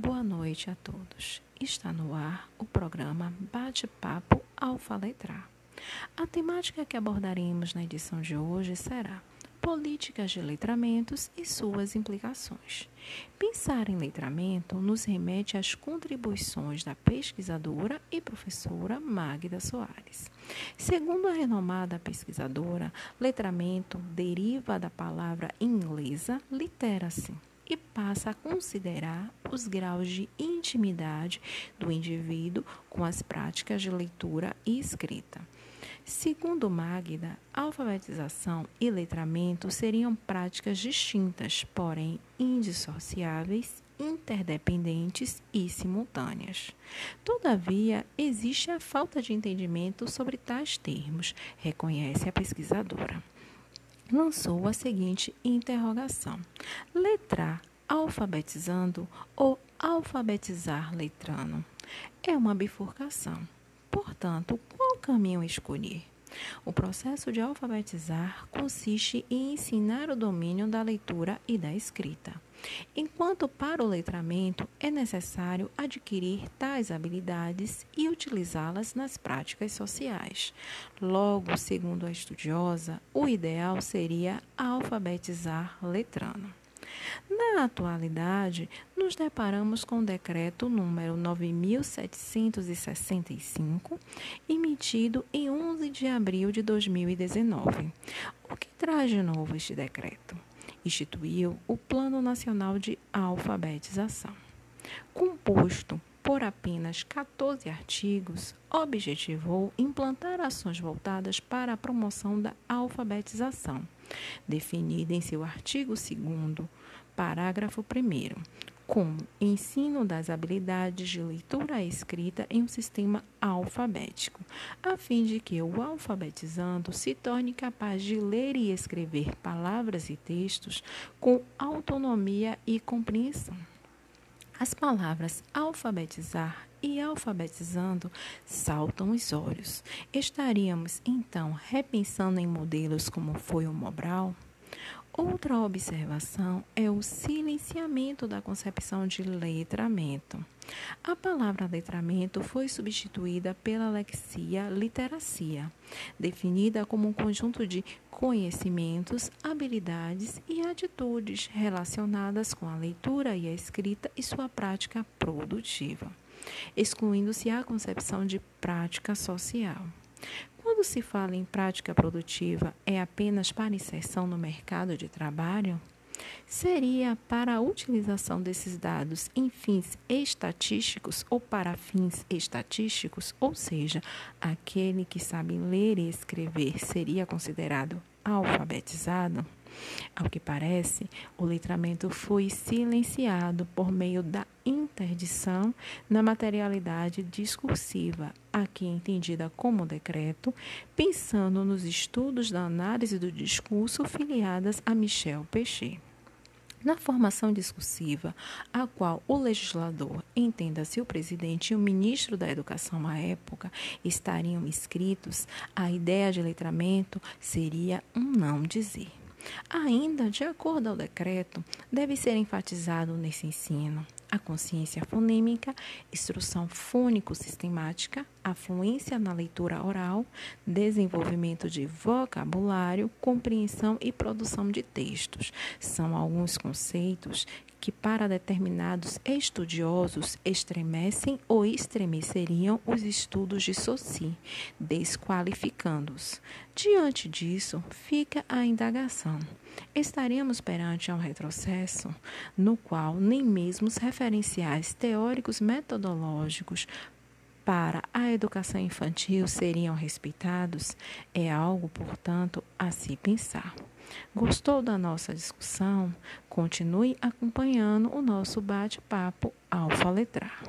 boa noite a todos. Está no ar o programa Bate-Papo Alfa Letrar. A temática que abordaremos na edição de hoje será políticas de letramentos e suas implicações. Pensar em letramento nos remete às contribuições da pesquisadora e professora Magda Soares. Segundo a renomada pesquisadora, letramento deriva da palavra inglesa literacy e passa a considerar os graus de intimidade do indivíduo com as práticas de leitura e escrita. Segundo Magda, alfabetização e letramento seriam práticas distintas, porém indissociáveis, interdependentes e simultâneas. Todavia, existe a falta de entendimento sobre tais termos, reconhece a pesquisadora. Lançou a seguinte interrogação: letrar alfabetizando ou alfabetizar letrando? É uma bifurcação. Portanto, qual caminho escolher? O processo de alfabetizar consiste em ensinar o domínio da leitura e da escrita. Enquanto para o letramento é necessário adquirir tais habilidades e utilizá-las nas práticas sociais. Logo, segundo a estudiosa, o ideal seria alfabetizar letrando. Na atualidade, nos deparamos com o decreto número 9765, emitido em 11 de abril de 2019. O que traz de novo este decreto? Instituiu o Plano Nacional de Alfabetização. Composto por apenas 14 artigos, objetivou implantar ações voltadas para a promoção da alfabetização, definida em seu artigo 2 Parágrafo 1 como ensino das habilidades de leitura e escrita em um sistema alfabético, a fim de que o alfabetizando se torne capaz de ler e escrever palavras e textos com autonomia e compreensão. As palavras alfabetizar e alfabetizando saltam os olhos. Estaríamos então repensando em modelos como foi o Mobral? Outra observação é o silenciamento da concepção de letramento. A palavra letramento foi substituída pela lexia literacia, definida como um conjunto de conhecimentos, habilidades e atitudes relacionadas com a leitura e a escrita e sua prática produtiva, excluindo-se a concepção de prática social. Quando se fala em prática produtiva, é apenas para inserção no mercado de trabalho? Seria para a utilização desses dados em fins estatísticos ou para fins estatísticos, ou seja, aquele que sabe ler e escrever seria considerado alfabetizado? Ao que parece, o letramento foi silenciado por meio da interdição na materialidade discursiva, aqui entendida como decreto, pensando nos estudos da análise do discurso filiadas a Michel Pechet. Na formação discursiva, a qual o legislador, entenda-se o presidente e o ministro da Educação à época, estariam inscritos, a ideia de letramento seria um não dizer. Ainda, de acordo ao decreto, deve ser enfatizado nesse ensino a consciência fonêmica, instrução fônico-sistemática, a fluência na leitura oral, desenvolvimento de vocabulário, compreensão e produção de textos. São alguns conceitos que, para determinados estudiosos, estremecem ou estremeceriam os estudos de Saussure, desqualificando-os. Diante disso, fica a indagação. Estaremos perante um retrocesso no qual nem mesmo os referenciais teóricos metodológicos para a educação infantil seriam respeitados? É algo, portanto, a se pensar. Gostou da nossa discussão? Continue acompanhando o nosso bate-papo Alfa Letrar.